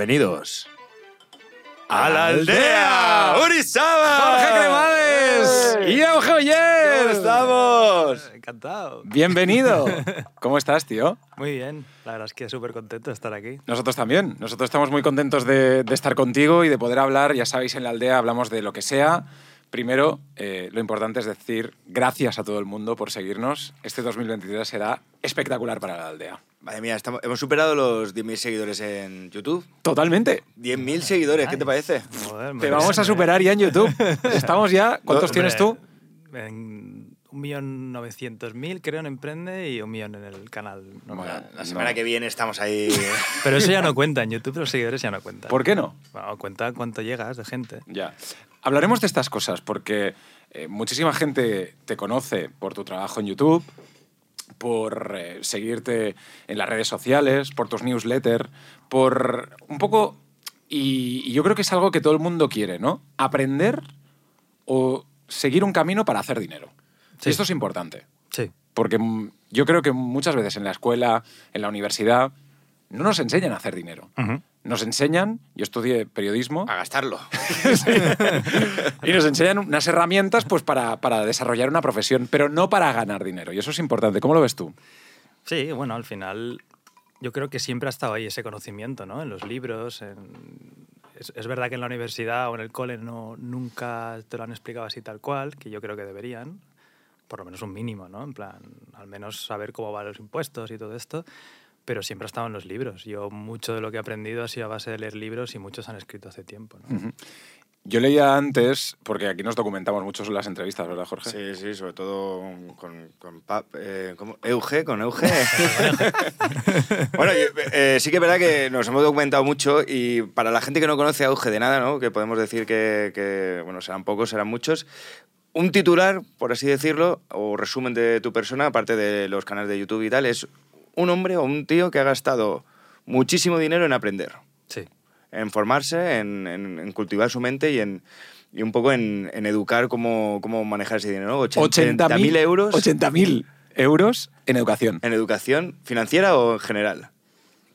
Bienvenidos a la aldea Urizaba. Jorge Cremades y Euge Oyer. ¿Cómo estamos? Encantado. Bienvenido. ¿Cómo estás, tío? Muy bien, la verdad es que súper contento de estar aquí. Nosotros también. Nosotros estamos muy contentos de, de estar contigo y de poder hablar. Ya sabéis, en la aldea hablamos de lo que sea. Primero, eh, lo importante es decir gracias a todo el mundo por seguirnos. Este 2023 será espectacular para la aldea. Madre mía, estamos- hemos superado los 10.000 seguidores en YouTube. Totalmente. 10.000 seguidores, ¿qué te parece? Joder, Te vamos a superar ya en YouTube. Estamos ya. ¿Cuántos tienes tú? En un millón novecientos mil creo en Emprende y un millón en el canal. normal. La semana que viene estamos ahí. Pero eso ya no cuenta, en YouTube los seguidores ya no cuentan. ¿Por qué no? Bueno, cuenta cuánto llegas de gente. Ya. Hablaremos de estas cosas porque eh, muchísima gente te conoce por tu trabajo en YouTube, por eh, seguirte en las redes sociales, por tus newsletters, por un poco... Y, y yo creo que es algo que todo el mundo quiere, ¿no? Aprender o seguir un camino para hacer dinero. Sí. Y esto es importante. Sí. Porque yo creo que muchas veces en la escuela, en la universidad, no nos enseñan a hacer dinero. Nos enseñan, yo estudié periodismo, A gastarlo. y nos enseñan unas herramientas pues, para, para desarrollar una profesión, pero no para ganar dinero. Y eso es importante. ¿Cómo lo ves tú? Sí, bueno, al final yo creo que siempre ha estado ahí ese conocimiento, ¿no? En los libros, en... es, es verdad que en la universidad o en el cole no, nunca te lo han explicado así tal cual, que yo creo que deberían, por lo menos un mínimo, ¿no? En plan, al menos saber cómo van los impuestos y todo esto, pero siempre ha estado en los libros. Yo mucho de lo que he aprendido ha sido a base de leer libros y muchos han escrito hace tiempo, ¿no? Yo leía antes, porque aquí nos documentamos mucho en las entrevistas, ¿verdad, Jorge? Sí, sí, sobre todo con, con Pap- eh, ¿cómo? Euge, con Euge. bueno, yo- eh, sí que es verdad que nos hemos documentado mucho y para la gente que no conoce a Euge de nada, ¿no? que podemos decir que, que, bueno, serán pocos, serán muchos, un titular, por así decirlo, o resumen de tu persona, aparte de los canales de YouTube y tal, es un hombre o un tío que ha gastado muchísimo dinero en aprender Sí. en formarse, en, en- en cultivar su mente y en y un poco en, en educar cómo, cómo manejar ese dinero. ¿no? 80.000 euros 80.000 euros en educación. en educación financiera o en general.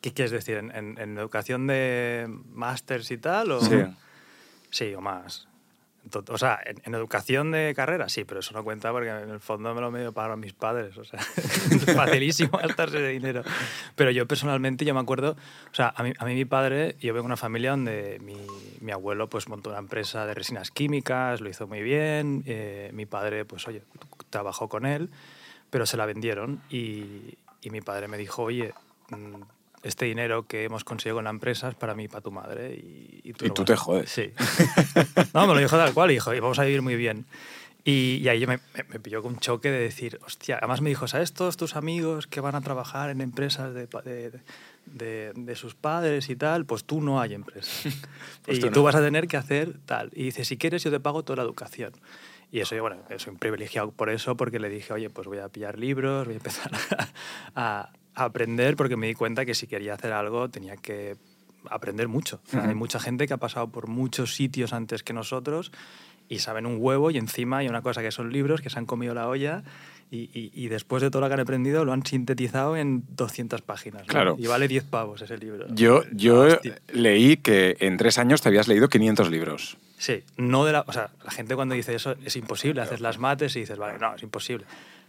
¿Qué quieres decir? ¿En, en- en educación de másters y tal? O... Sí. Sí, o más. O sea, en, en educación de carrera sí, pero eso no cuenta porque en el fondo me lo medio pagaron mis padres. O sea, es facilísimo gastarse de dinero. Pero yo personalmente, yo me acuerdo, o sea, a mí, a mí mi padre, yo vengo de una familia donde mi, mi abuelo pues montó una empresa de resinas químicas, lo hizo muy bien. eh, mi padre, pues oye, trabajó con él, pero se la vendieron y, y mi padre me dijo, oye, mm, este dinero que hemos conseguido con la empresa es para mí y para tu madre. Y, Y tú vas te a-". jodes. Sí. No, me lo dijo tal cual, y dijo, y vamos a vivir muy bien. Y, y ahí yo me, me, me pilló con un choque de decir, hostia, además me dijo, ¿sabes todos tus amigos que van a trabajar en empresas de, de, de- de sus padres y tal? Pues tú no hay empresa. Pues y tú tú, no. vas a tener que hacer tal. Y dice, si quieres yo te pago toda la educación. Y eso bueno, soy un privilegiado por eso, porque le dije, oye, pues voy a pillar libros, voy a empezar a, a aprender, porque me di cuenta que si quería hacer algo tenía que aprender mucho. Hay mucha gente que ha pasado por muchos sitios antes que nosotros y saben un huevo y encima hay una cosa que son libros que se han comido la olla y, y- y después de todo lo que han aprendido lo han sintetizado en 200 páginas. ¿no? Claro. Y vale 10 pavos ese libro. Yo, yo Hostia. leí que en tres años te habías leído 500 libros. Sí, no de la, o sea, la gente cuando dice eso es imposible, haces las mates y dices, vale, no, es imposible.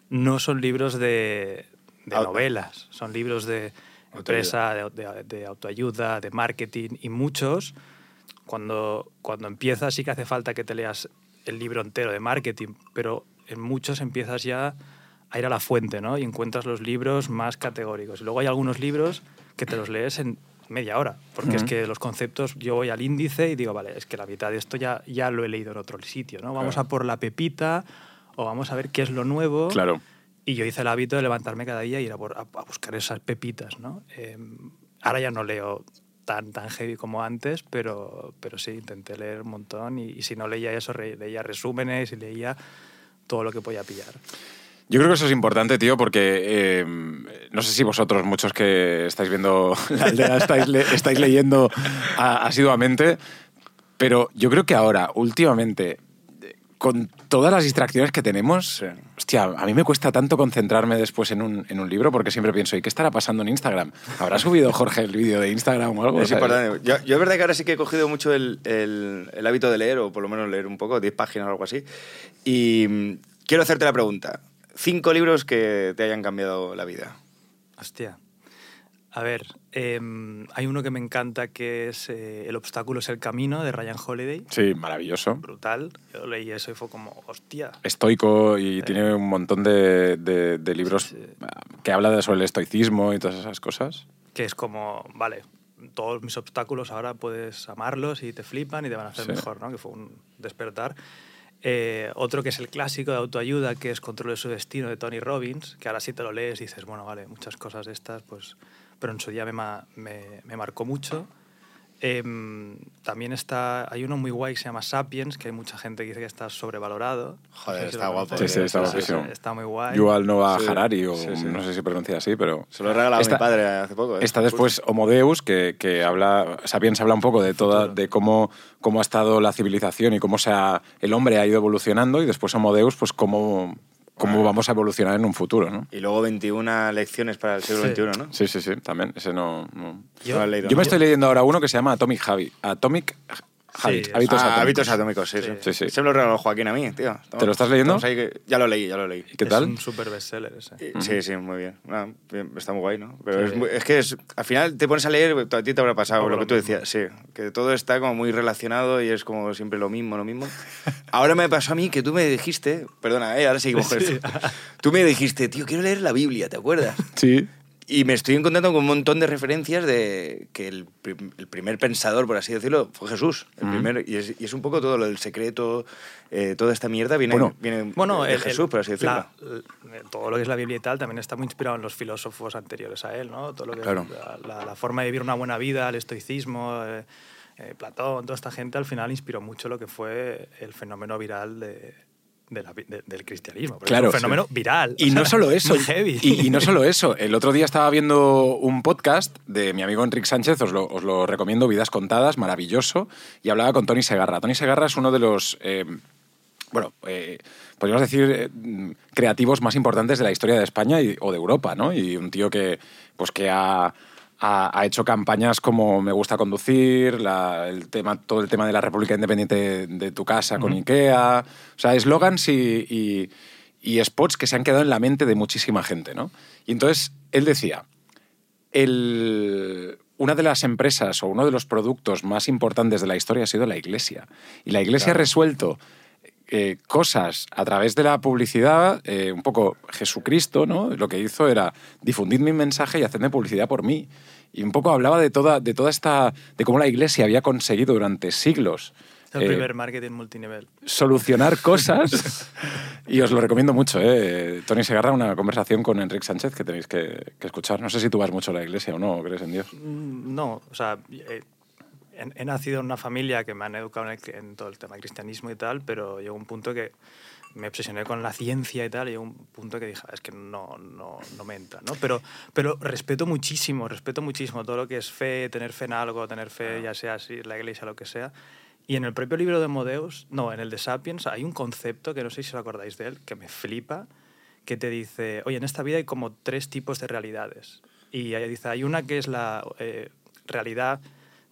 No son libros de, de Au- novelas, son libros de empresa, de, de- de autoayuda, de marketing y muchos, cuando, cuando empiezas sí que hace falta que te leas el libro entero de marketing, pero en muchos empiezas ya a ir a la fuente, ¿no? Y encuentras los libros más categóricos. Y luego hay algunos libros que te los lees en media hora, porque es que los conceptos, yo voy al índice y digo, vale, es que la mitad de esto ya, ya lo he leído en otro sitio, ¿no? Vamos Claro. a por la pepita o vamos a ver qué es lo nuevo. Claro. Y yo hice el hábito de levantarme cada día y ir a, buscar esas pepitas, ¿no? Eh, ahora ya no leo tan, tan heavy como antes, pero, pero sí, intenté leer un montón y, si no leía eso, leía resúmenes y leía todo lo que podía pillar. Yo creo que eso es importante, tío, porque eh, no sé si vosotros, muchos que estáis viendo la aldea, estáis, le- estáis leyendo asiduamente, pero yo creo que ahora, últimamente, con todas las distracciones que tenemos, Sí. hostia, a mí me cuesta tanto concentrarme después en un, en un libro porque siempre pienso, ¿y qué estará pasando en Instagram? ¿Habrá subido Jorge el vídeo de Instagram o algo? Es importante. Yo, yo es verdad que ahora sí que he cogido mucho el, el- el hábito de leer, o por lo menos leer un poco, 10 páginas o algo así. Y mm, quiero hacerte la pregunta. Cinco libros que te hayan cambiado la vida. Hostia. A ver, em, hay uno que me encanta que es eh, El obstáculo es el camino de Ryan Holiday. Sí, maravilloso. Brutal. Yo leí eso y fue como, hostia. Estoico y tiene un montón de, de- de libros Sí, sí. que habla de- sobre el estoicismo y todas esas cosas. Que es como, vale, todos mis obstáculos ahora puedes amarlos y te flipan y te van a hacer Sí. mejor, ¿no? Que fue un despertar. Eh, otro que es el clásico de autoayuda, que es Control de su destino de Tony Robbins, que ahora sí te lo lees y dices, bueno, vale, muchas cosas de estas, pues... Pero en su día me, ma- me, me marcó mucho. Em, también está, hay uno muy guay que se llama Sapiens, que hay mucha gente que dice que está sobrevalorado. Joder, No sé si está guapo. conoces. Sí, sí, está Está- guapísimo. Está muy guay. Yuval Noah Sí, Harari, o sí, sí. no sé si pronuncia así, pero... Se lo he regalado Esta- a mi padre hace poco. ¿eh? Está después Homo Deus, que, que habla, Sapiens habla un poco de toda, de cómo, cómo ha estado la civilización y cómo se ha- el hombre ha ido evolucionando, y después Homo Deus, pues cómo, cómo vamos a evolucionar en un futuro, ¿no? Y luego 21 lecciones para el siglo Sí. XXI, ¿no? Sí, sí, sí, también, ese no... no. No lo has leído, Yo me estoy leyendo ahora uno que se llama Atomic Habit, Atomic Sí, hábitos Ah, atómicos. hábitos atómicos, sí, sí. Sí. Sí, sí. Se me lo regaló Joaquín a mí, tío. Estamos- ¿Te lo estás leyendo? que- Ya lo leí, ya lo leí. ¿Y qué Es tal? un super bestseller ese. Y- Sí, sí, muy bien. Ah, bien, Está muy guay, ¿no? Pero Sí. es, muy- es que es- al final te pones a leer, a ti te habrá pasado Como lo lo que tú mismo. decías, sí, que todo está como muy relacionado y es como siempre lo mismo, lo mismo. Ahora me pasó a mí que tú me dijiste, perdona, eh, ahora seguimos con Sí. esto. Tú me dijiste, tío, quiero leer la Biblia, ¿te acuerdas? Sí. Y me estoy encontrando con un montón de referencias de que el, prim- el primer pensador, por así decirlo, fue Jesús. El Ujú. primer, y, es, y es un poco todo lo del secreto, eh, toda esta mierda viene, Bueno, viene Bueno, de el- Jesús, el- por así decirlo. la- todo lo que es la Biblia y tal también está muy inspirado en los filósofos anteriores a él, ¿no? Todo lo que Claro. es la, la- la forma de vivir una buena vida, el estoicismo, eh, eh, Platón, toda esta gente al final inspiró mucho lo que fue el fenómeno viral de, de la vi- de- del cristianismo. Claro, es un fenómeno sí. viral. Y no sea, solo eso, heavy. y, y no solo eso. El otro día estaba viendo un podcast de mi amigo Enrique Sánchez, os lo, os lo recomiendo, Vidas Contadas, maravilloso, y hablaba con Tony Segarra. Tony Segarra es uno de los, eh, bueno, eh, podríamos decir, eh, creativos más importantes de la historia de España y- o de Europa, ¿no? Y un tío que, pues, que ha, ha- ha hecho campañas como Me gusta conducir, la- el tema, todo el tema de la República Independiente de tu casa con Ikea, o sea, eslogans y, y- y spots que se han quedado en la mente de muchísima gente, ¿no? Y entonces él decía, el- una de las empresas o uno de los productos más importantes de la historia ha sido la Iglesia. Y la Iglesia ha resuelto eh, cosas a través de la publicidad, eh, un poco Jesucristo, ¿no? Lo que hizo era difundir mi mensaje y hacerme publicidad por mí. Y un poco hablaba de toda, de toda esta. de cómo la Iglesia había conseguido durante siglos. el eh, primer marketing multinivel. solucionar cosas. y os lo recomiendo mucho. ¿eh? Tony Segarra, una conversación con Enrique Sánchez que tenéis que, que escuchar. No sé si tú vas mucho a la iglesia o no, o crees en Dios. Mm, No, o sea, eh, he, nacido en una familia que me han educado en, el- en todo el tema cristianismo y tal, pero llegó un punto que me obsesioné con la ciencia y tal, y llegó un punto que dije, "Ah, es que no, no, no me entra, ¿no? Pero, pero respeto muchísimo, respeto muchísimo todo lo que es fe, tener fe en algo, tener fe, ya sea así, la iglesia, lo que sea. Y en el propio libro de Modeus, no, en el de Sapiens, hay un concepto que no sé si os acordáis de él, que me flipa, que te dice, oye, en esta vida hay como tres tipos de realidades. Y ahí dice, hay una que es la eh, realidad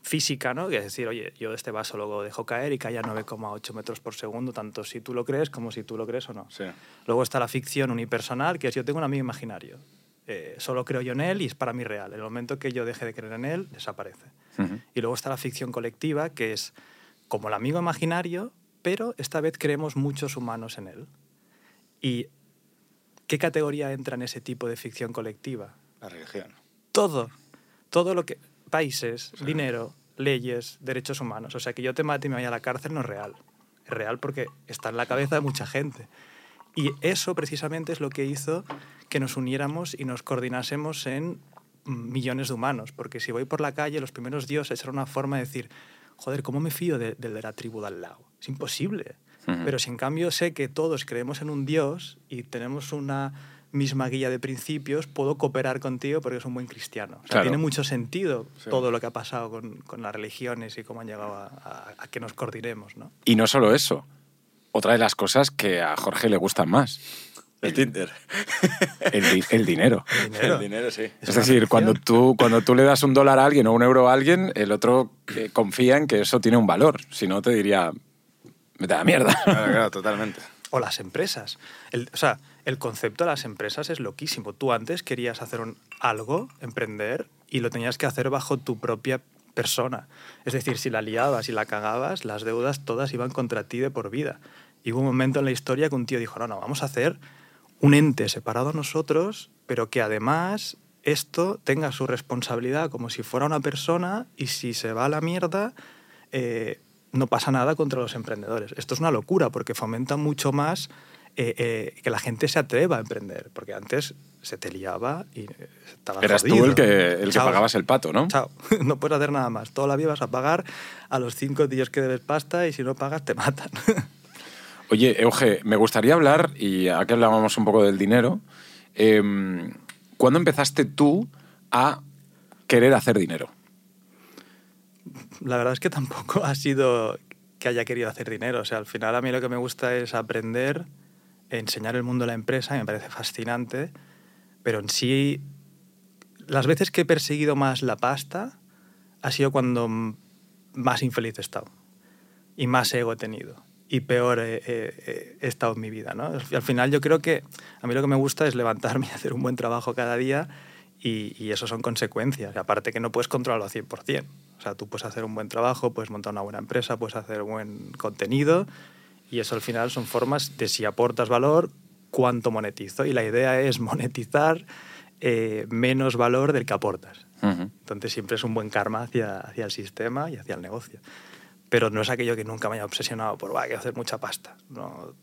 física, ¿no? Que es decir, oye, yo este vaso lo dejo caer y cae a 9,8 metros por segundo, tanto si tú lo crees como si tú lo crees o no. Sí. Luego está la ficción unipersonal, que es yo tengo un amigo imaginario. Eh, solo creo yo en él y es para mí real. En el momento que yo deje de creer en él, desaparece. Y luego está la ficción colectiva, que es como el amigo imaginario, pero esta vez creemos muchos humanos en él. ¿Y qué categoría entra en ese tipo de ficción colectiva? La religión. Todo. Todo lo que... Países, dinero, leyes, derechos humanos. O sea, que yo te mate y me vaya a la cárcel no es real. Es real porque está en la cabeza de mucha gente. Y eso precisamente es lo que hizo que nos uniéramos y nos coordinásemos en mm, millones de humanos. Porque si voy por la calle, los primeros dioses era una forma de decir, joder, ¿cómo me fío de- del de la tribu de al lado? Es imposible. Ujú. Pero si en cambio sé que todos creemos en un dios y tenemos una misma guía de principios, puedo cooperar contigo porque es un buen cristiano. O sea, Claro. tiene mucho sentido Sí. todo lo que ha pasado con, con las religiones y cómo han llegado a, a- a que nos coordinemos, ¿no? Y no solo eso. otra de las cosas que a Jorge le gustan más. El Tinder. El, di- el dinero. Dinero. El dinero, sí. Es, decir, cuando tú, cuando tú le das un dólar a alguien o un euro a alguien, el otro eh, confía en que eso tiene un valor. Si no, te diría, vete a la mierda. Claro, claro, totalmente. O las empresas. El- o sea, el concepto de las empresas es loquísimo. Tú antes querías hacer un- algo, emprender, y lo tenías que hacer bajo tu propia persona. Es decir, si la liabas y la cagabas, las deudas todas iban contra ti de por vida. Y hubo un momento en la historia que un tío dijo, no, no, vamos a hacer un ente separado a nosotros, pero que además esto tenga su responsabilidad como si fuera una persona y si se va a la mierda, eh, no pasa nada contra los emprendedores. Esto es una locura porque fomenta mucho más eh, eh, que la gente se atreva a emprender, porque antes se te liaba y eh, estabas Eras tú el que, el que pagabas el pato, ¿no? Chao. No puedes hacer nada más. Toda la vida vas a pagar a los cinco días que debes pasta y si no pagas te matan. Oye, Euge, me gustaría hablar, y aquí hablábamos un poco del dinero, em, ¿cuándo empezaste tú a querer hacer dinero? La verdad es que tampoco ha sido que haya querido hacer dinero. O sea, al final a mí lo que me gusta es aprender, enseñar el mundo de la empresa, me parece fascinante, pero en sí, las veces que he perseguido más la pasta ha sido cuando más infeliz he estado y más ego he tenido y peor he, he- estado en mi vida. ¿no? Al final yo creo que a mí lo que me gusta es levantarme y hacer un buen trabajo cada día y, y eso son consecuencias. Aparte que no puedes controlarlo al 100%. O sea, tú puedes hacer un buen trabajo, puedes montar una buena empresa, puedes hacer buen contenido y eso al final son formas de si aportas valor, cuánto monetizo. Y la idea es monetizar eh, menos valor del que aportas. Ujú. Entonces siempre es un buen karma hacia, hacia el sistema y hacia el negocio. Pero no es aquello que nunca me haya obsesionado por, va, quiero hacer mucha pasta. No,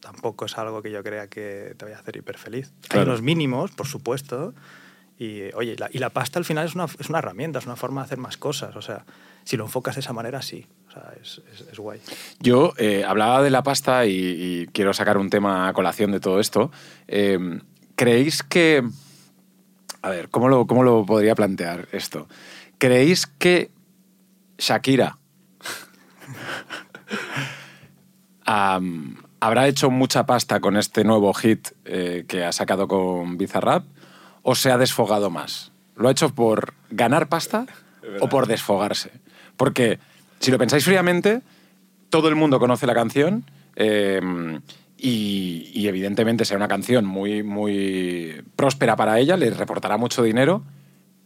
tampoco es algo que yo crea que te vaya a hacer hiper feliz. Hay unos mínimos, por supuesto. Y, oye, la, y la pasta al final es una, es una herramienta, es una forma de hacer más cosas. O sea, si lo enfocas de esa manera, sí. O sea, es, es, guay. Yo eh, hablaba de la pasta y, quiero sacar un tema a colación de todo esto. Eh, ¿Creéis que... A ver, ¿cómo lo, ¿cómo lo podría plantear esto? ¿Creéis que Shakira habrá hecho mucha pasta con este nuevo hit eh, que ha sacado con Bizarrap o se ha desfogado más? ¿Lo ha hecho por ganar pasta o por desfogarse? Porque si lo pensáis fríamente, todo el mundo conoce la canción eh, y, y evidentemente será una canción muy, muy próspera para ella, le reportará mucho dinero,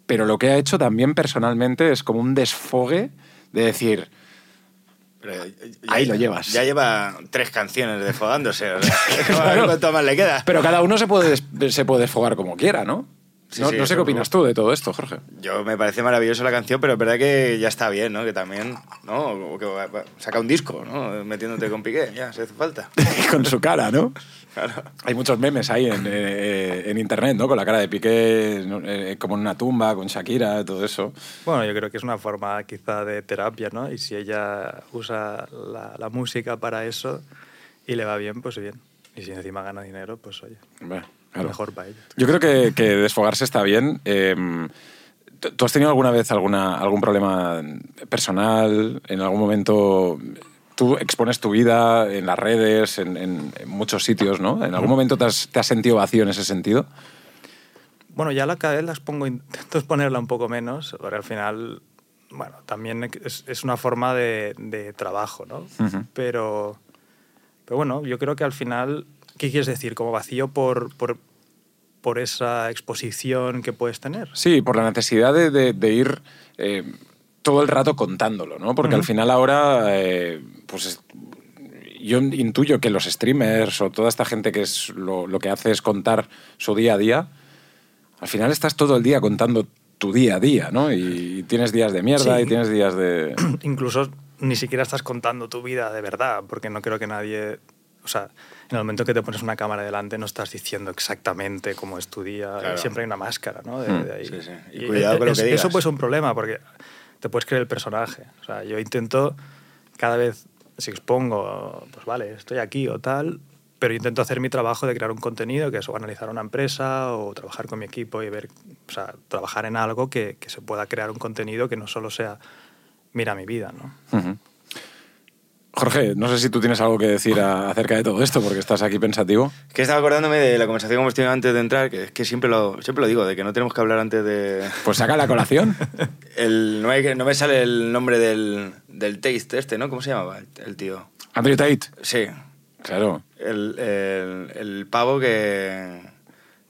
pero lo que ha hecho también personalmente es como un desfogue de decir, Pero ya- Ahí lo llevas. Ya lleva tres canciones desfogándose. O sea, Claro. cuánto más le queda. pero cada uno se puede, des- se puede desfogar como quiera, ¿no? Sí, no sí, no sé qué opinas tú de todo esto, Jorge. Yo me parece maravillosa la canción, pero es verdad que ya está bien, ¿no? Que también, ¿no? O que saca un disco, ¿no? Metiéndote con Piqué, ya, si hace falta. Con su cara, ¿no? Claro. Hay muchos memes ahí en, eh, en internet, ¿no? Con la cara de Piqué. Eh, como en una tumba, con Shakira, todo eso. Bueno, yo creo que es una forma quizá de terapia, ¿no? Y si ella usa la, la música para eso y le va bien, pues bien. Y si encima gana dinero, pues oye, Hombre, claro. mejor para ella. Yo creo que, que desfogarse está bien. Eh, ¿tú- ¿Tú has tenido alguna vez alguna, algún problema personal? ¿En algún momento tú expones tu vida en las redes, en, en- en muchos sitios, ¿no? ¿En algún momento te has, te has sentido vacío en ese sentido? Bueno, ya la cada vez las pongo, intento ponerla un poco menos, porque al final, bueno, también es, es una forma de, de trabajo, ¿no? Pero, pero bueno, yo creo que al final, ¿qué quieres decir? ¿Como vacío por, por, por esa exposición que puedes tener? Sí, por la necesidad de, de- de ir eh, todo el rato contándolo, ¿no? Porque al Ujú. final ahora, eh, pues es- yo intuyo que los streamers o toda esta gente que es lo, lo que hace es contar su día a día, al final estás todo el día contando tu día a día, ¿no? Y tienes días de mierda Sí. y tienes días de... Incluso ni siquiera estás contando tu vida de verdad, porque no creo que nadie... O sea, en el momento que te pones una cámara delante no estás diciendo exactamente cómo es tu día. Claro. Siempre hay una máscara, ¿no? De, Mm. de ahí. Sí, sí. Y cuidado con lo es- que digas. Eso puede ser un problema, porque te puedes creer el personaje. O sea, yo intento cada vez, si expongo, pues vale, estoy aquí o tal, pero intento hacer mi trabajo de crear un contenido, que es o analizar una empresa o trabajar con mi equipo y ver, o sea, trabajar en algo que, que se pueda crear un contenido que no solo sea, mira mi vida, ¿no? Jorge, no sé si tú tienes algo que decir a- acerca de todo esto, porque estás aquí pensativo. Que estaba acordándome de la conversación que hemos tenido antes de entrar, que es que siempre lo, siempre lo digo, de que no tenemos que hablar antes de... Pues saca la colación. El, no, hay no me sale el nombre del, del taste este, ¿no? ¿Cómo se llamaba el, el tío? Andrew Tate. Sí, Claro. el, el- el pavo que,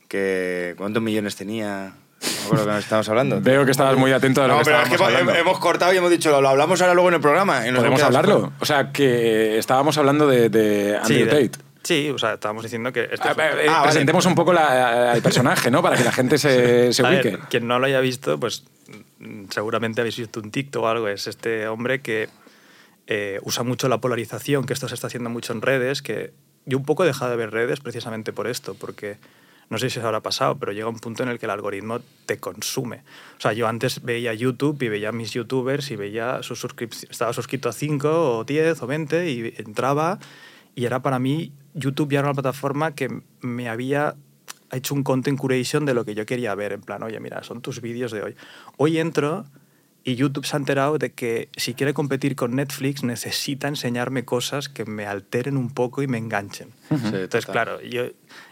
que... ¿Cuántos millones tenía? No acuerdo que estamos hablando. Veo que estabas muy atento a lo No, que pero es estábamos que hemos, hablando. hemos cortado y hemos dicho, lo, lo hablamos ahora luego en el programa. Y nos ¿Podemos hablarlo? O sea, que estábamos hablando de, de Andrew Sí, de- Tate. sí, o sea, estábamos diciendo que... este Ah, fue- Ah, vale. presentemos un poco la- al personaje, ¿no? Para que la gente se, se A ver, ubique. quien no lo haya visto, pues mm, seguramente habéis visto un TikTok o algo. Es este hombre que eh, usa mucho la polarización, que esto se está haciendo mucho en redes, que yo un poco he dejado de ver redes precisamente por esto, porque no sé si os habrá pasado, pero llega un punto en el que el algoritmo te consume. O sea, yo antes veía YouTube y veía mis youtubers y veía sus suscripciones, estaba suscrito a 5 o 10 o 20 y entraba y era para mí, YouTube ya era una plataforma que me había hecho un content curation de lo que yo quería ver, en plan, oye, mira, son tus vídeos de hoy. Hoy entro y YouTube se ha enterado de que si quiere competir con Netflix necesita enseñarme cosas que me alteren un poco y me enganchen. Sí, Entonces, total. claro, yo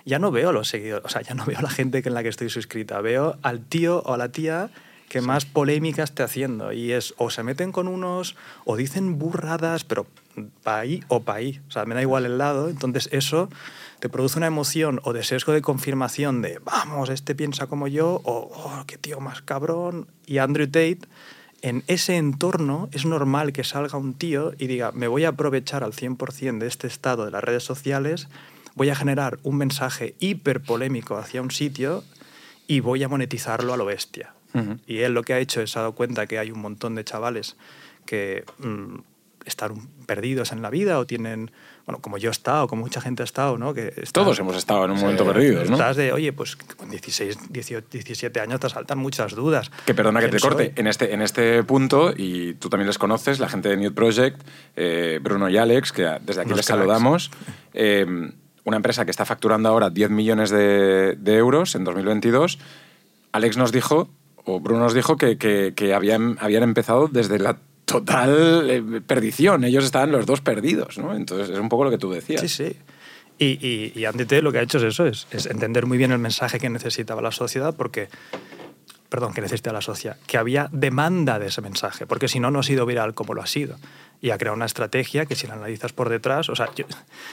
ya no veo los seguidores, o sea, ya no veo la gente en la que estoy suscrita, veo al tío o a la tía que más polémica esté haciendo. Y es, o se meten con unos, o dicen burradas, pero para ahí o para ahí. O sea, me da igual el lado. Entonces, eso te produce una emoción o de sesgo de confirmación de, vamos, este piensa como yo, o, oh, qué tío más cabrón. Y Andrew Tate, en ese entorno, es normal que salga un tío y diga, me voy a aprovechar al 100% de este estado de las redes sociales, voy a generar un mensaje hiper polémico hacia un sitio y voy a monetizarlo a lo bestia. Y él lo que ha hecho es ha dado cuenta que hay un montón de chavales que mm, están perdidos en la vida o tienen, bueno, como yo he estado, como mucha gente ha estado, ¿no? Que Todos hemos estado en un momento perdidos, ¿no? Estás de, oye, pues con 16, 18, 17 años te saltan muchas dudas. Que perdona que te corte. En este, en este punto, y tú también les conoces, la gente de Nude Project, eh, Bruno y Alex, que desde aquí les cracks. saludamos. eh, una empresa que está facturando ahora 10 millones de, de euros en 2022. Alex nos dijo, o Bruno nos dijo, que, que- que habían, habían empezado desde la total eh, perdición. Ellos estaban los dos perdidos, ¿no? Entonces es un poco lo que tú decías. Sí, sí. Y, y, y lo que ha hecho es eso, es, es entender muy bien el mensaje que necesitaba la sociedad, porque, perdón, que necesitaba la sociedad, que había demanda de ese mensaje, porque si no, no ha sido viral como lo ha sido. Y ha creado una estrategia que si la analizas por detrás, o sea, yo,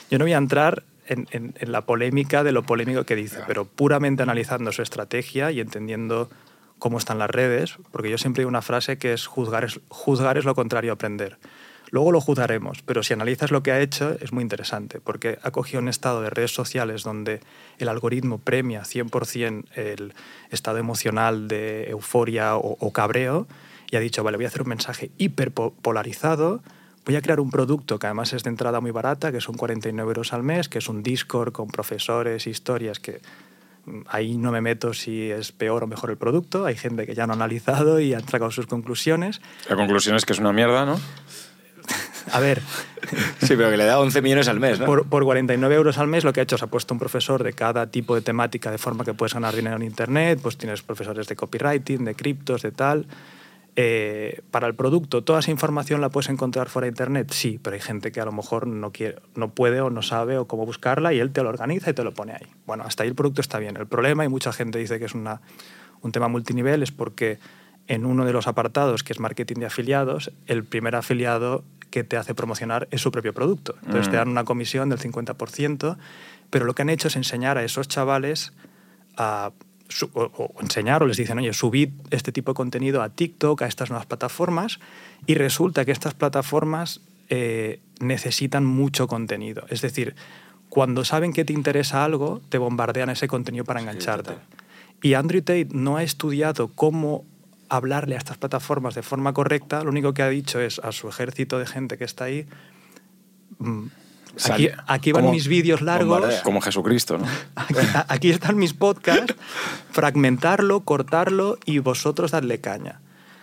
yo no voy a entrar en, en- en la polémica de lo polémico que dice, pero puramente analizando su estrategia y entendiendo cómo están las redes, porque yo siempre digo una frase que es juzgar es, juzgar es lo contrario a aprender. Luego lo juzgaremos, pero si analizas lo que ha hecho es muy interesante, porque ha cogido un estado de redes sociales donde el algoritmo premia 100% el estado emocional de euforia o, cabreo y ha dicho, vale, voy a hacer un mensaje hiper po- polarizado, voy a crear un producto que además es de entrada muy barata, que son 49 euros al mes, que es un Discord con profesores, historias que ahí no me meto si es peor o mejor el producto, hay gente que ya lo ha analizado y han sacado sus conclusiones. La conclusión es que es una mierda, ¿no? A ver, Sí, pero que le da 11 millones al mes, ¿no? Por, por 49 euros al mes lo que ha hecho es ha puesto un profesor de cada tipo de temática de forma que puedes ganar dinero en Internet, pues tienes profesores de copywriting, de criptos, de tal. Eh, para el producto, ¿toda esa información la puedes encontrar fuera de Internet? Sí, pero hay gente que a lo mejor no, quiere, no puede o no sabe o cómo buscarla y él te lo organiza y te lo pone ahí. Bueno, hasta ahí el producto está bien. El problema, y mucha gente dice que es una, un tema multinivel, es porque en uno de los apartados, que es marketing de afiliados, el primer afiliado que te hace promocionar es su propio producto. Entonces te dan una comisión del 50%, pero lo que han hecho es enseñar a esos chavales a o, enseñar o les dicen, oye, subid este tipo de contenido a TikTok, a estas nuevas plataformas, y resulta que estas plataformas eh, necesitan mucho contenido. Es decir, cuando saben que te interesa algo, te bombardean ese contenido para engancharte. Y Andrew Tate no ha estudiado cómo hablarle a estas plataformas de forma correcta, lo único que ha dicho es a su ejército de gente que está ahí, mm, aquí, aquí van como mis vídeos largos. Como Jesucristo, ¿no? aquí, aquí están mis podcasts, fragmentarlo, cortarlo y vosotros dadle caña.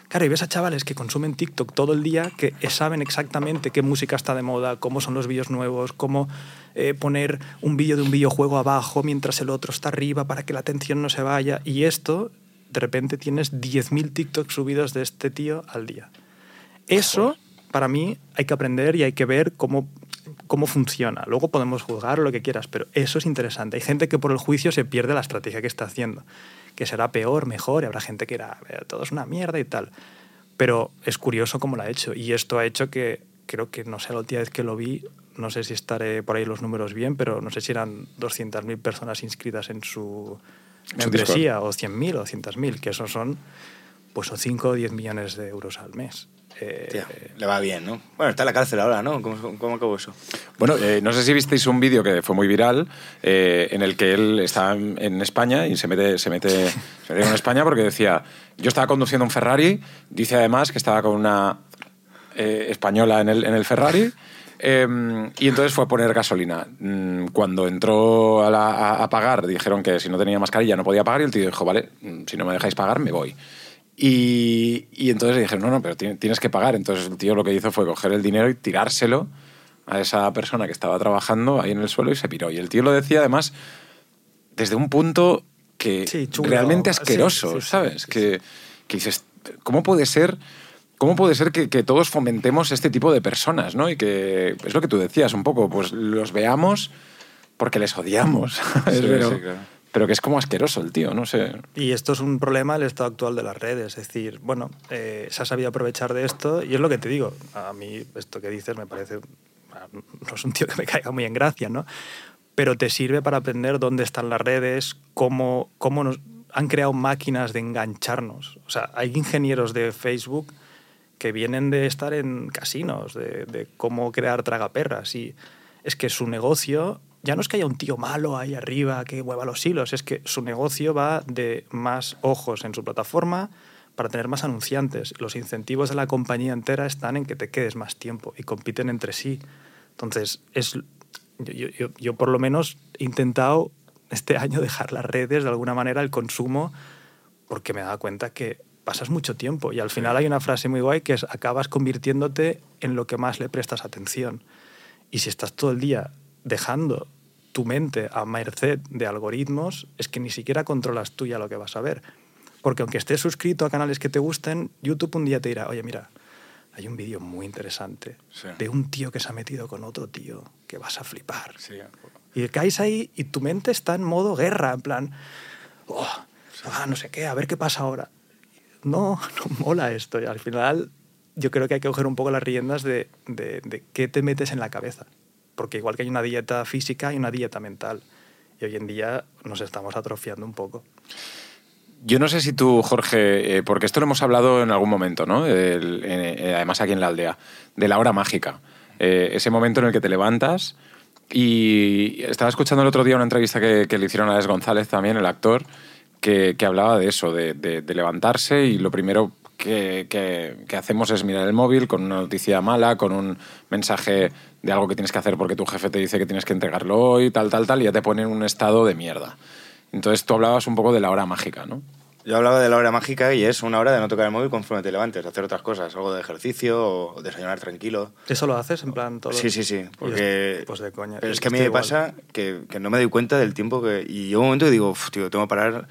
Claro, y ves a chavales que consumen TikTok todo el día, que saben exactamente qué música está de moda, cómo son los vídeos nuevos, cómo eh, poner un vídeo de un videojuego abajo mientras el otro está arriba para que la atención no se vaya. Y esto, de repente tienes 10.000 TikToks subidos de este tío al día. Eso para mí hay que aprender y hay que ver cómo, cómo funciona. Luego podemos juzgar lo que quieras, pero eso es interesante. Hay gente que por el juicio se pierde la estrategia que está haciendo, que será peor, mejor, y habrá gente que era todo es una mierda y tal. Pero es curioso cómo lo ha hecho y esto ha hecho que creo que no sé la última vez que lo vi, no sé si estaré por ahí los números bien, pero no sé si eran 200.000 personas inscritas en su membresía o 100.000 o 200.000, que esos son pues 5 o 10 millones de euros al mes. Eh, le va bien, ¿no? Bueno, está en la cárcel ahora, ¿no? ¿Cómo, cómo acabó eso? Bueno, eh, no sé si visteis un vídeo que fue muy viral eh, en el que él está en España y se mete, se, mete, se mete en España porque decía, yo estaba conduciendo un Ferrari, dice además que estaba con una española en el, en el Ferrari. Em, y entonces fue a poner gasolina. Mm, cuando entró a, a, pagar, dijeron que si no tenía mascarilla no podía pagar y el tío dijo, vale, mm, si no me dejáis pagar, me voy. Y, y entonces le dijeron, no, no, pero tienes que pagar. Entonces el tío lo que hizo fue coger el dinero y tirárselo a esa persona que estaba trabajando ahí en el suelo y se piró. Y el tío lo decía además desde un punto que realmente asqueroso, ¿sabes? Que, que, dices, ¿cómo puede ser, cómo puede ser que, que, todos fomentemos este tipo de personas, ¿no? Y que es lo que tú decías un poco, pues los veamos porque les odiamos. Pero, claro pero que es como asqueroso el tío, no sé. Y esto es un problema del estado actual de las redes, es decir, bueno, eh, se ha sabido aprovechar de esto y es lo que te digo, a mí esto que dices me parece, no es un tío que me caiga muy en gracia, ¿no? Pero te sirve para aprender dónde están las redes, cómo, cómo nos han creado máquinas de engancharnos. O sea, hay ingenieros de Facebook que vienen de estar en casinos, de, de cómo crear tragaperras y es que su negocio ya no es que haya un tío malo ahí arriba que mueva los hilos, es que su negocio va de más ojos en su plataforma para tener más anunciantes. Los incentivos de la compañía entera están en que te quedes más tiempo y compiten entre sí. Entonces, es, yo, yo, yo por lo menos he intentado este año dejar las redes, de alguna manera, el consumo, porque me he dado cuenta que pasas mucho tiempo y al final hay una frase muy guay que es acabas convirtiéndote en lo que más le prestas atención. Y si estás todo el día dejando tu mente a merced de algoritmos, es que ni siquiera controlas tú ya lo que vas a ver. Porque aunque estés suscrito a canales que te gusten, YouTube un día te dirá, oye, mira, hay un vídeo muy interesante sí. de un tío que se ha metido con otro tío, que vas a flipar. Sí. Y caes ahí y tu mente está en modo guerra, en plan, oh, ah, no sé qué, a ver qué pasa ahora. No, no mola esto. Y al final yo creo que hay que coger un poco las riendas de, de, de qué te metes en la cabeza porque igual que hay una dieta física, hay una dieta mental. Y hoy en día nos estamos atrofiando un poco. Yo no sé si tú, Jorge, eh, porque esto lo hemos hablado en algún momento, ¿no? El, eh, además aquí en la aldea, de la hora mágica. Eh, ese momento en el que te levantas y estaba escuchando el otro día una entrevista que, que le hicieron a Les González también, el actor, que, que hablaba de eso, de, de, de, levantarse y lo primero que, que, hacemos es mirar el móvil con una noticia mala, con un mensaje de algo que tienes que hacer porque tu jefe te dice que tienes que entregarlo hoy, tal, tal, tal, y ya te pone en un estado de mierda. Entonces tú hablabas un poco de la hora mágica, ¿no? Yo hablaba de la hora mágica y es una hora de no tocar el móvil conforme te levantes, hacer otras cosas, algo de ejercicio o desayunar tranquilo. ¿Eso lo haces en plan todo? Sí, sí, sí. Porque... Pues de coña. Pero es que a mí me igual. pasa que, que, no me doy cuenta del tiempo que... Y llega un momento que digo, tío, tengo que parar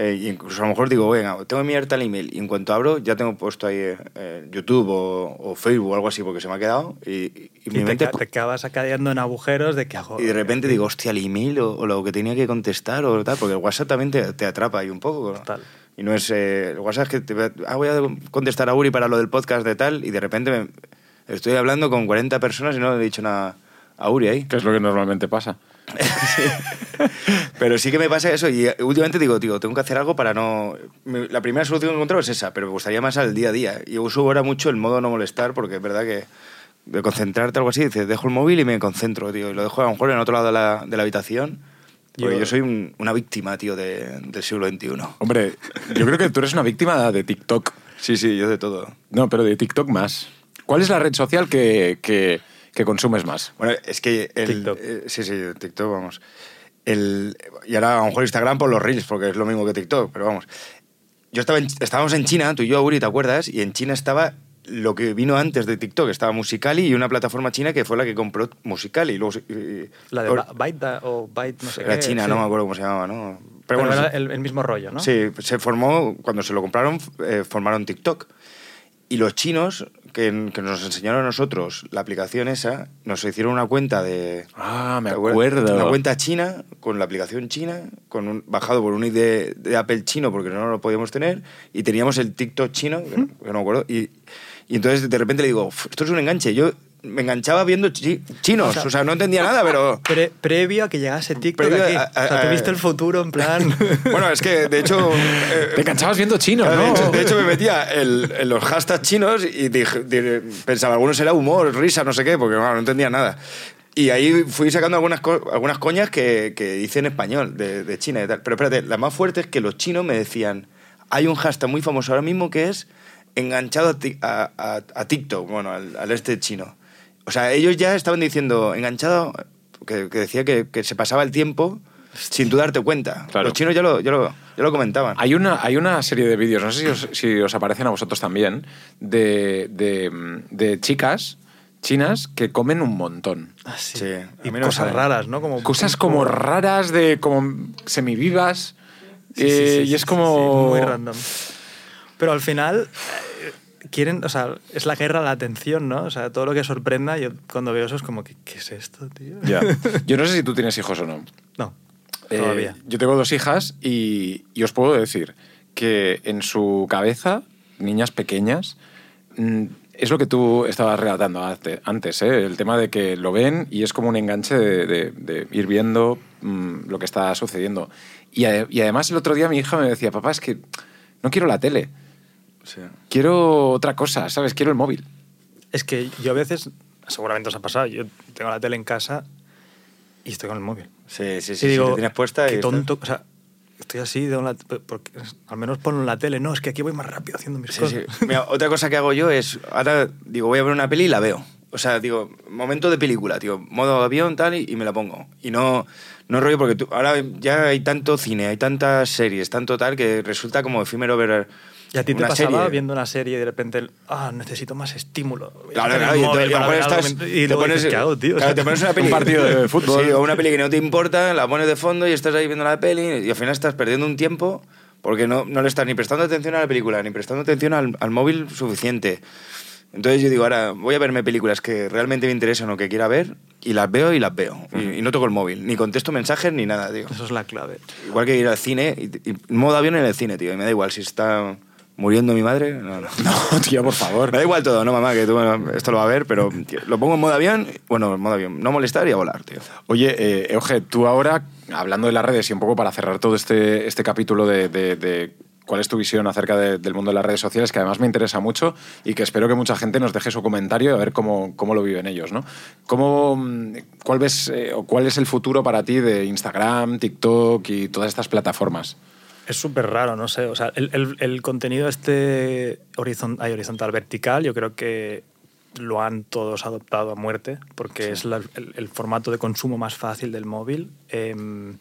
eh, incluso a lo mejor digo, venga, tengo que mirar tal email. Y en cuanto abro, ya tengo puesto ahí eh, YouTube o, o, Facebook o algo así, porque se me ha quedado. Y, y, y mi te, mente. Te acabas acadeando en agujeros de que hago. Y de repente digo, hostia, el email o, o, lo que tenía que contestar o tal, porque el WhatsApp también te, te atrapa ahí un poco. Total. Y no es. Eh, el WhatsApp es que te, ah, voy a contestar a Uri para lo del podcast de tal, y de repente me, estoy hablando con 40 personas y no le he dicho nada a Uri ahí. Que es lo que normalmente pasa. Pero sí que me pasa eso y últimamente digo, tío, tengo que hacer algo para no... La primera solución que he encontrado es esa, pero me gustaría más al día a día. Y uso ahora mucho el modo no molestar porque es verdad que de concentrarte algo así, dices, dejo el móvil y me concentro, tío, y lo dejo a lo mejor en otro lado de la, de la habitación. Porque yo, yo soy un, una víctima, tío, de, del siglo XXI. Hombre, yo creo que tú eres una víctima de TikTok. Sí, sí, yo de todo. No, pero de TikTok más. ¿Cuál es la red social que, que, que consumes más? Bueno, es que el, TikTok. Eh, sí, sí, TikTok, vamos. El, y ahora a lo mejor Instagram por los reels, porque es lo mismo que TikTok, pero vamos. Yo estaba en, estábamos en China, tú y yo, Uri, ¿te acuerdas? Y en China estaba lo que vino antes de TikTok, estaba Musicali y una plataforma china que fue la que compró Musicali. Y luego, y, la de Byte o Byte, no sé Era qué, China, sí. no me acuerdo cómo se llamaba, ¿no? Pero, Pero bueno, era el, el, mismo rollo, ¿no? Sí, se formó, cuando se lo compraron, eh, formaron TikTok. Y los chinos, que, que nos enseñaron a nosotros la aplicación esa, nos hicieron una cuenta de... Ah, me acuerdo. Una cuenta china, con la aplicación china, con un, bajado por un ID de, de Apple chino, porque no lo podíamos tener, y teníamos el TikTok chino, que, no- que no me acuerdo, y, y entonces de repente le digo, "Uf, esto es un enganche. Yo me enganchaba viendo chi- chinos, o sea, no entendía nada, pero... Pre- previo a que llegase TikTok Previo aquí. a- a- o sea, a- viste el futuro en plan... Bueno, es que de hecho... eh, Te enganchabas viendo chino, Claro, ¿no? de, hecho, de hecho, me metía el- en los hashtags chinos y dije- dije- pensaba, algunos era humor, risa, no sé qué, porque bueno, no entendía nada. Y ahí fui sacando algunas, co- algunas coñas que, que hice en español, de, de China y tal. Pero espérate, la más fuerte es que los chinos me decían, hay un hashtag muy famoso ahora mismo que es enganchado a, a- a- a TikTok, bueno, al, al este chino. O sea, ellos ya estaban diciendo, enganchado, que, que decía que, que se pasaba el tiempo sin tú darte cuenta. Claro. Los chinos ya lo, ya lo, ya lo comentaban. Hay una, hay una serie de vídeos, no sé si os, si os aparecen a vosotros también, de, de, de chicas chinas que comen un montón. Ah, sí. Sí, a Y mí no me cosas raras, ¿no? Como, Cosas como raras, de como semivivas. Sí, sí, eh, sí, y es como... sí, muy random. Pero al final eh, quieren, o sea, es la guerra a la atención, ¿no? O sea, todo lo que sorprenda, yo cuando veo eso es como, ¿qué, qué es esto, tío? Ya. Yo no sé si tú tienes hijos o no. No, Eh, todavía. yo tengo dos hijas y, y os puedo decir que en su cabeza, niñas pequeñas, mm, es lo que tú estabas relatando ante- antes, ¿eh? el tema de que lo ven y es como un enganche de, de- de ir viendo mm, lo que está sucediendo. Y, y además el otro día mi hija me decía, papá, es que no quiero la tele, Sí. quiero otra cosa, ¿sabes? Quiero el móvil. Es que yo a veces, seguramente os ha pasado, yo tengo la tele en casa y estoy con el móvil. Sí, sí, sí. y sí, digo, la tienes puesta y qué está- tonto, o sea, estoy así, de una, porque, al menos ponlo en la tele. No, es que aquí voy más rápido haciendo mis Sí, cosas. sí. Mira, otra cosa que hago yo es, ahora digo, voy a ver una peli y la veo. O sea, digo, momento de película, tío, modo avión, tal, y, y me la pongo. Y no, no rollo porque tú- ahora ya hay tanto cine, hay tantas series, tanto tal, que resulta como efímero ver Y a ti te pasaba serie. viendo una serie y de repente, ah, necesito más estímulo. Claro, claro, y, móvil estás- y te pones, dices, ¿qué hago, tío? claro, te pones una peli. Un partido de fútbol. Sí, o una peli que no te importa, la pones de fondo y estás ahí viendo la peli y al final estás perdiendo un tiempo porque no, no le estás ni prestando atención a la película, ni prestando atención al, al móvil suficiente. Entonces yo digo, ahora voy a verme películas que realmente me interesan o que quiera ver y las veo y las veo. Y, y no toco el móvil, ni contesto mensajes ni nada, tío. Eso es la clave. Igual que ir al cine, y, y modo avión en el cine, tío. Y me da igual si está muriendo mi madre. No, no. No, tío, por favor. Me da igual todo, no mamá, que tú esto lo va a ver, pero tío, lo pongo en modo avión, bueno, en modo avión, no molestar y a volar, tío. Oye, eh, Euge, tú ahora, hablando de las redes y un poco para cerrar todo este, este capítulo de, de- de cuál es tu visión acerca de- del mundo de las redes sociales, que además me interesa mucho y que espero que mucha gente nos deje su comentario a ver cómo, cómo lo viven ellos, ¿no? ¿Cómo, mm, ¿Cuál ves eh, o cuál es el futuro para ti de Instagram, TikTok y todas estas plataformas? Es súper raro, no sé. O sea, el, el- el contenido este horizon- ay, horizontal, vertical, yo creo que lo han todos adoptado a muerte porque es la- el, el formato de consumo más fácil del móvil. Em,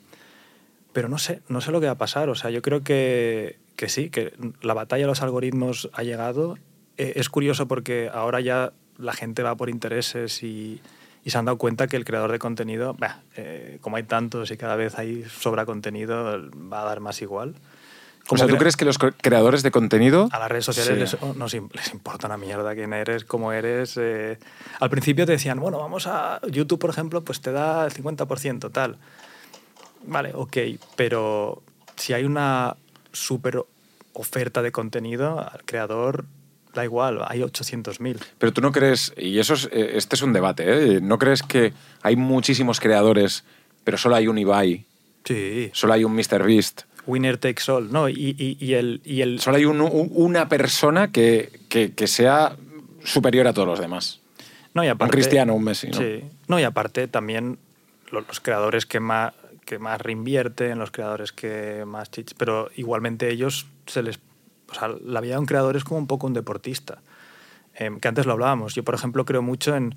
pero no sé, no sé lo que va a pasar. O sea, yo creo que, que sí, que la batalla de los algoritmos ha llegado. Eh, es curioso porque ahora ya la gente va por intereses y, y se han dado cuenta que el creador de contenido, bah, eh, como hay tantos y cada vez hay sobra contenido, va a dar más igual. O sea, ¿tú crees que los cre- creadores de contenido... a las redes sociales Sí. les, oh, im- les importa una mierda quién eres, cómo eres. eh. Al principio te decían, bueno, vamos a YouTube, por ejemplo, pues te da el 50%, tal. Vale, ok, pero si hay una súper oferta de contenido, al creador da igual, hay 800.000. Pero tú no crees, y eso es, eh, este es un debate, ¿eh? ¿no crees que hay muchísimos creadores, pero solo hay un Ibai, Sí. solo hay un MrBeast, Winner takes all, ¿no? Y, y- y el, y el, solo hay un- un- una persona que, que- que sea superior a todos los demás? No, y aparte, Cristiano, un Messi, ¿no? Sí. No, y aparte también lo- los, creadores que más, que más reinvierten, los creadores que más chich, pero igualmente ellos se les... O sea, la vida de un creador es como un poco un deportista. Em, que antes lo hablábamos. Yo, por ejemplo, creo mucho en,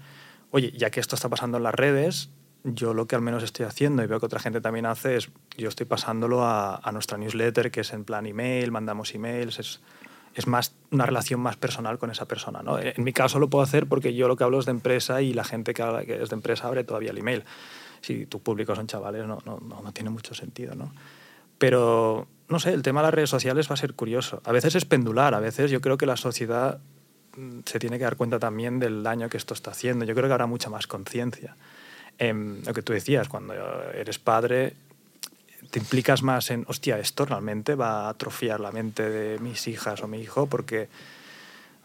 oye, ya que esto está pasando en las redes, yo lo que al menos estoy haciendo y veo que otra gente también hace es, yo estoy pasándolo a, a nuestra newsletter, que es en plan email, mandamos emails, es, es más una relación más personal con esa persona. ¿no? En mi caso lo puedo hacer porque yo lo que hablo es de empresa y la gente que, habla- que es de empresa abre todavía el email. Si tu público son chavales, no, no, no, no tiene mucho sentido. ¿no? Pero, no sé, el tema de las redes sociales va a ser curioso. A veces es pendular, a veces yo creo que la sociedad mm, se tiene que dar cuenta también del daño que esto está haciendo. Yo creo que habrá mucha más conciencia. Em, lo que tú decías, cuando eres padre, te implicas más en, hostia, esto realmente va a atrofiar la mente de mis hijas o mi hijo porque,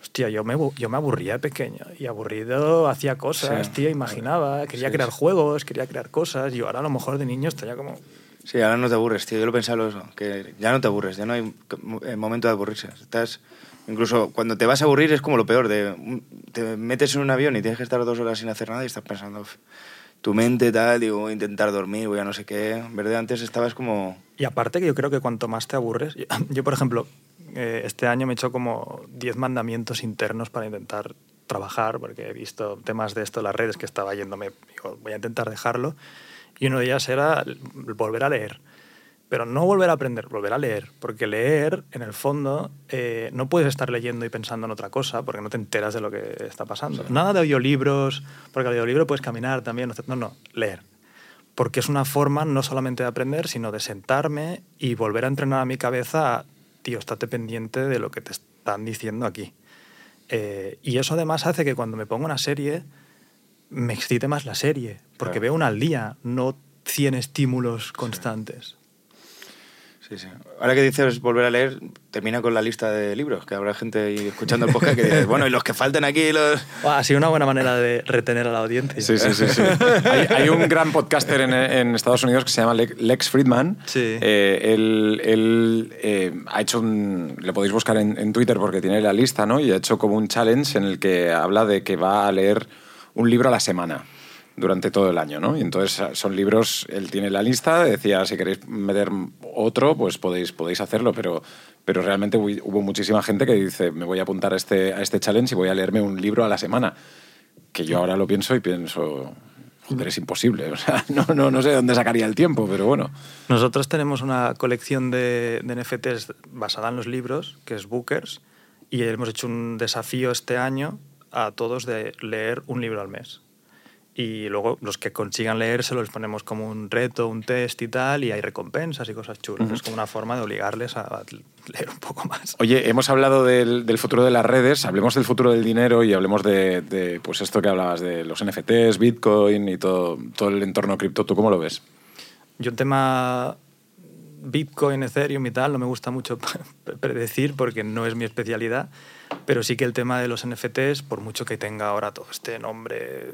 hostia, yo me, yo me aburría de pequeño y aburrido hacía cosas, Sí. imaginaba, quería Sí, crear sí. juegos, quería crear cosas y ahora a lo mejor de niño estaría como... Sí, ahora no te aburres, tío. Yo lo pensaba eso, que ya no te aburres, ya no hay eh, momento de aburrirse. Estás, incluso cuando te vas a aburrir es como lo peor, de, te metes en un avión y tienes que estar dos horas sin hacer nada y estás pensando, "Uf, tu mente tal, digo, voy a intentar dormir, voy a no sé qué. Verdad, antes estabas como... Y aparte que yo creo que cuanto más te aburres, yo, yo, por ejemplo, eh, este año me he hecho como 10 mandamientos internos para intentar trabajar, porque he visto temas de esto en las redes que estaba yéndome, digo, voy a intentar dejarlo, y uno de ellos era volver a leer. Pero no volver a aprender, volver a leer, porque leer, en el fondo, eh, no puedes estar leyendo y pensando en otra cosa, porque no te enteras de lo que está pasando. Nada de audiolibros, porque el audiolibro puedes caminar también, no, no, leer porque es una forma no solamente de aprender, sino de sentarme y volver a entrenar a mi cabeza, a, tío, estate pendiente de lo que te están diciendo aquí. Eh, y eso además hace que cuando me pongo una serie, me excite más la serie, porque Claro. veo una al día, no 100 estímulos constantes. Sí, sí. Ahora que dices volver a leer, termina con la lista de libros, que habrá gente ahí escuchando el podcast que dice, bueno, y los que faltan aquí, los... Buah, Ha sido una buena manera de retener a la audiencia. Sí, sí, sí. sí. hay, hay un gran podcaster en, en Estados Unidos que se llama Le- Lex Friedman. Sí. Eh, él él, eh, ha hecho un... Le podéis buscar en, en Twitter porque tiene la lista, ¿no? Y ha hecho como un challenge en el que habla de que va a leer un libro a la semana durante todo el año, ¿no? Y entonces son libros, él tiene la lista, decía, si queréis meter otro, pues podéis, podéis hacerlo, pero, pero realmente hubo muchísima gente que dice, me voy a apuntar a este, a este challenge y voy a leerme un libro a la semana que yo ahora lo pienso y pienso, joder, es imposible. O sea, no, no, no sé de dónde sacaría el tiempo, pero bueno. Nosotros tenemos una colección de, de NFTs basada en los libros, que es Bookers, y hemos hecho un desafío este año a todos de leer un libro al mes. Y luego los que consigan leérselo les ponemos como un reto, un test y tal, y hay recompensas y cosas chulas. Es como una forma de obligarles a a leer un poco más. Oye, hemos hablado del, del futuro de las redes, hablemos del futuro del dinero y hablemos de, de, pues esto que hablabas de los NFTs, Bitcoin y todo, todo el entorno cripto. ¿Tú cómo lo ves? Yo el tema Bitcoin, Ethereum y tal no me gusta mucho predecir porque no es mi especialidad, pero sí que el tema de los NFTs, por mucho que tenga ahora todo este nombre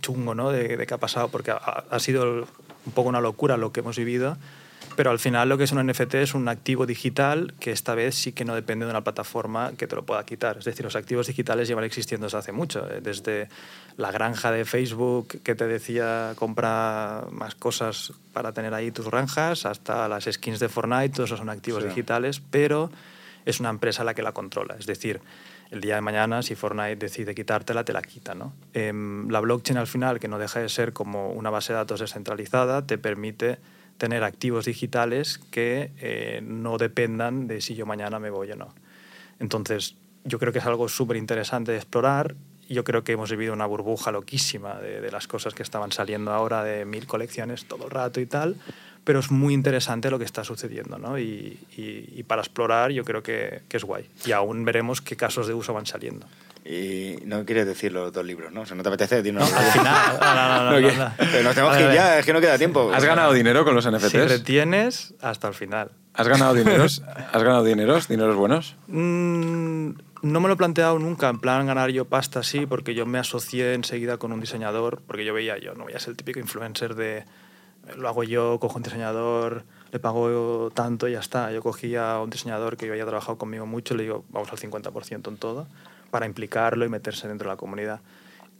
chungo ¿no? de, de qué ha pasado, porque ha, ha sido un poco una locura lo que hemos vivido, pero al final lo que es un NFT es un activo digital que esta vez sí que no depende de una plataforma que te lo pueda quitar. Es decir, los activos digitales llevan existiendo desde hace mucho, eh, desde la granja de Facebook que te decía compra más cosas para tener ahí tus granjas, hasta las skins de Fortnite, todos esos son activos Sí. digitales, pero es una empresa la que la controla. Es decir, el día de mañana, si Fortnite decide quitártela, te la quita. ¿no? Em, la blockchain al final, que no deja de ser como una base de datos descentralizada, te permite tener activos digitales que eh, no dependan de si yo mañana me voy o no. Entonces, yo creo que es algo súper interesante de explorar. Yo creo que hemos vivido una burbuja loquísima de, de las cosas que estaban saliendo ahora de mil colecciones todo el rato y tal, pero es muy interesante lo que está sucediendo, ¿no? Y, y- y para explorar yo creo que, que es guay. Y aún veremos qué casos de uso van saliendo. Y no quieres decir los dos libros, ¿no? O sea, no te apetece decir No, al final... No, no, no, no, No, no. Pero nos tenemos A que ir ya, es que no queda tiempo. ¿Has ganado dinero con los Si NFTs? retienes, hasta el final. ¿Has ganado dineros? ¿Has ganado dineros? ¿Dineros buenos? Mm, no me lo he planteado nunca, en plan ganar yo pasta sí, porque yo me asocié enseguida con un diseñador, porque yo veía, yo no voy a ser el típico influencer de lo hago yo, cojo un diseñador, le pago tanto y ya está. Yo cogía a un diseñador que yo había trabajado conmigo mucho le digo, vamos al 50% en todo, para implicarlo y meterse dentro de la comunidad.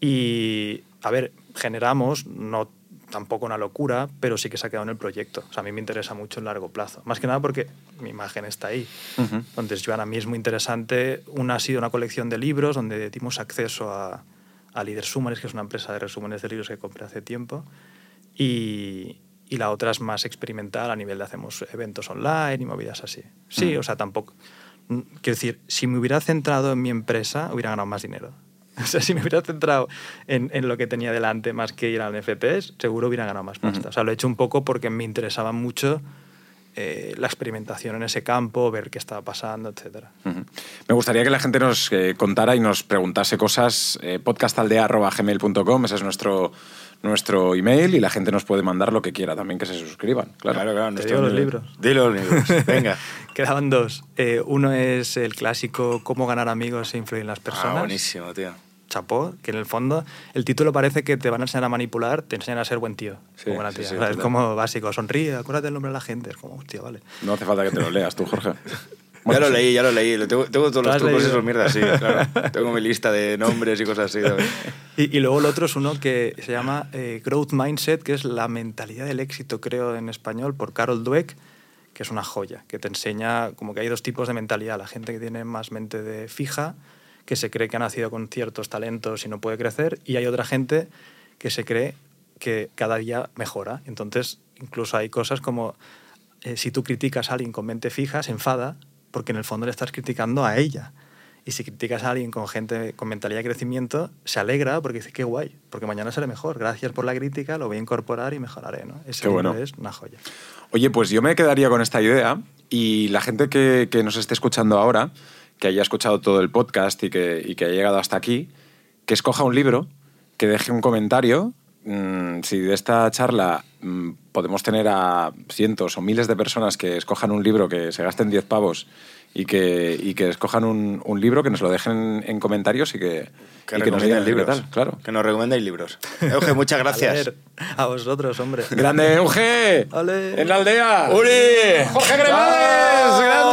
Y, a ver, generamos, no tampoco una locura, pero sí que se ha quedado en el proyecto. O sea, a mí me interesa mucho en largo plazo. Más que nada porque mi imagen está ahí. Ujú. Entonces, yo a mí es muy interesante. Una ha sido una colección de libros donde dimos acceso a, a Líder Summers, que es una empresa de resúmenes de libros que compré hace tiempo. Y, y la otra es más experimental a nivel de hacemos eventos online y movidas así. Sí, Mm. o sea, tampoco. mm, Quiero decir, si me hubiera centrado en mi empresa, hubiera ganado más dinero. O sea, si me hubiera centrado en, en lo que tenía delante más que ir al NFTs, seguro hubiera ganado más pasta. O sea, lo he hecho un poco porque me interesaba mucho eh, la experimentación en ese campo, ver qué estaba pasando, etc. Ujú. Me gustaría que la gente nos eh, contara y nos preguntase cosas. Eh, podcastaldea.gmail.com, ese es nuestro, nuestro email y la gente nos puede mandar lo que quiera también, que se suscriban. Claro, Claro, claro. Te nuestro digo los libros. Dilo los libros. Venga. Quedaban dos. Eh, uno es el clásico Cómo ganar amigos e influir en las Ah, personas. buenísimo, tío. chapó, que en el fondo el título parece que te van a enseñar a manipular, te enseñan a ser buen tío. Sí, o buena sí, tía. sí, O sea, es como básico, sonríe, acuérdate el nombre de la gente. Es como, hostia, vale. No hace falta que te lo leas tú, Jorge. ya Bueno, lo sí. leí, ya lo leí. Tengo, tengo todos ¿Lo los trucos y esos mierdas, sí, claro. Tengo mi lista de nombres y cosas así. Y, y luego el otro es uno que se llama eh, Growth Mindset, que es la mentalidad del éxito, creo, en español, por Carol Dweck, que es una joya, que te enseña como que hay dos tipos de mentalidad. La gente que tiene más mente de fija, que se cree que ha nacido con ciertos talentos y no puede crecer, y hay otra gente que se cree que cada día mejora. Entonces, incluso hay cosas como eh, si tú criticas a alguien con mente fija, se enfada porque en el fondo le estás criticando a ella. Y si criticas a alguien con gente con mentalidad de crecimiento, se alegra porque dice, qué guay, porque mañana seré mejor. Gracias por la crítica, lo voy a incorporar y mejoraré. ¿no? Ese Qué libro bueno. es una joya. Oye, pues yo me quedaría con esta idea y la gente que, que nos esté escuchando ahora, que haya escuchado todo el podcast y que, y que haya llegado hasta aquí, que escoja un libro, que deje un comentario. Mm, si de esta charla mm, podemos tener a cientos o miles de personas que escojan un libro, que se gasten 10 pavos y que, y que escojan un, un libro, que nos lo dejen en comentarios y que, Que y que nos digan libros. tal. Claro. Que nos recomendéis libros. Euge, muchas A, gracias. ver, a vosotros, hombre. ¡Grande, Euge! Ole. ¡En la aldea! ¡Uri! ¡Jorge Cremades! ¡Grande!